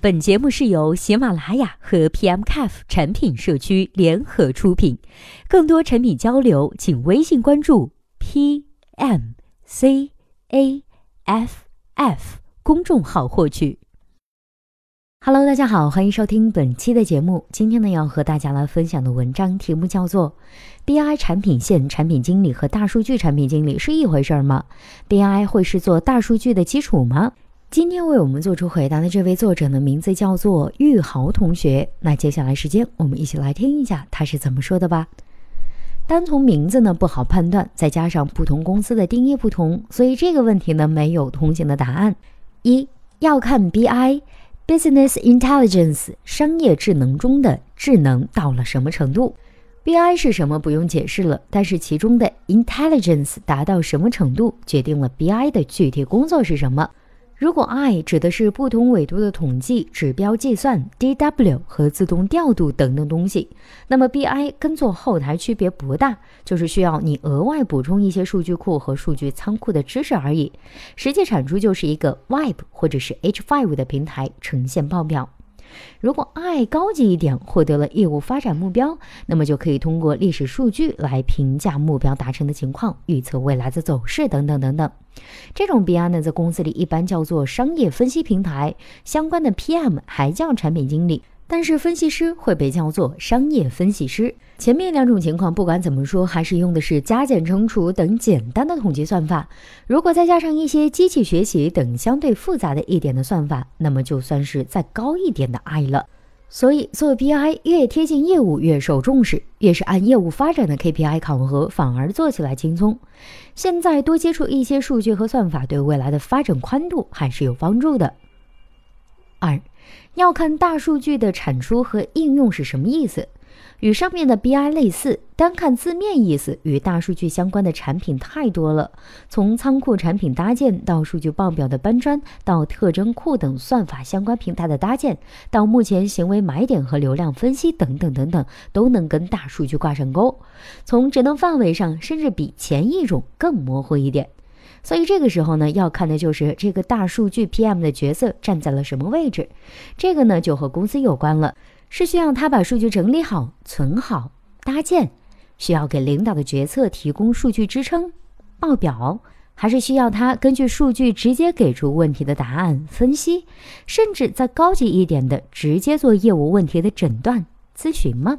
本节目是由喜马拉雅和 PMCAF 产品社区联合出品，更多产品交流，请微信关注 PMCAF 公众号获取。Hello，大家好，欢迎收听本期的节目。今天呢，要和大家来分享的文章题目叫做 “BI 产品线产品经理和大数据产品经理是一回事吗？BI 会是做大数据的基础吗？”今天为我们做出回答的这位作者呢，名字叫做玉豪同学。那接下来时间，我们一起来听一下他是怎么说的吧。单从名字呢不好判断，再加上不同公司的定义不同，所以这个问题呢没有通行的答案。一要看 BI（Business Intelligence） 商业智能中的智能到了什么程度。BI 是什么不用解释了，但是其中的 Intelligence 达到什么程度，决定了 BI 的具体工作是什么。如果 I 指的是不同纬度的统计、指标计算、DW 和自动调度等等东西，那么 BI 跟做后台区别不大，就是需要你额外补充一些数据库和数据仓库的知识而已。实际产出就是一个 Web 或者是 H5 的平台呈现报表。如果爱高级一点，获得了业务发展目标，那么就可以通过历史数据来评价目标达成的情况，预测未来的走势等等等等。这种 BI 呢，在公司里一般叫做商业分析平台，相关的 PM 还叫产品经理。但是分析师会被叫做商业分析师。前面两种情况，不管怎么说，还是用的是加减乘除等简单的统计算法。如果再加上一些机器学习等相对复杂的一点的算法，那么就算是再高一点的 I 了。所以做 BI 越贴近业务越受重视，越是按业务发展的 KPI 考核，反而做起来轻松。现在多接触一些数据和算法，对未来的发展宽度还是有帮助的。二。要看大数据的产出和应用是什么意思，与上面的 BI 类似，单看字面意思，与大数据相关的产品太多了。从仓库产品搭建到数据报表的搬砖，到特征库等算法相关平台的搭建，到目前行为买点和流量分析等等等等，都能跟大数据挂上钩。从职能范围上，甚至比前一种更模糊一点。所以这个时候呢，要看的就是这个大数据 PM 的角色站在了什么位置。这个呢，就和公司有关了，是需要他把数据整理好、存好、搭建，需要给领导的决策提供数据支撑、报表，还是需要他根据数据直接给出问题的答案、分析，甚至再高级一点的，直接做业务问题的诊断、咨询吗？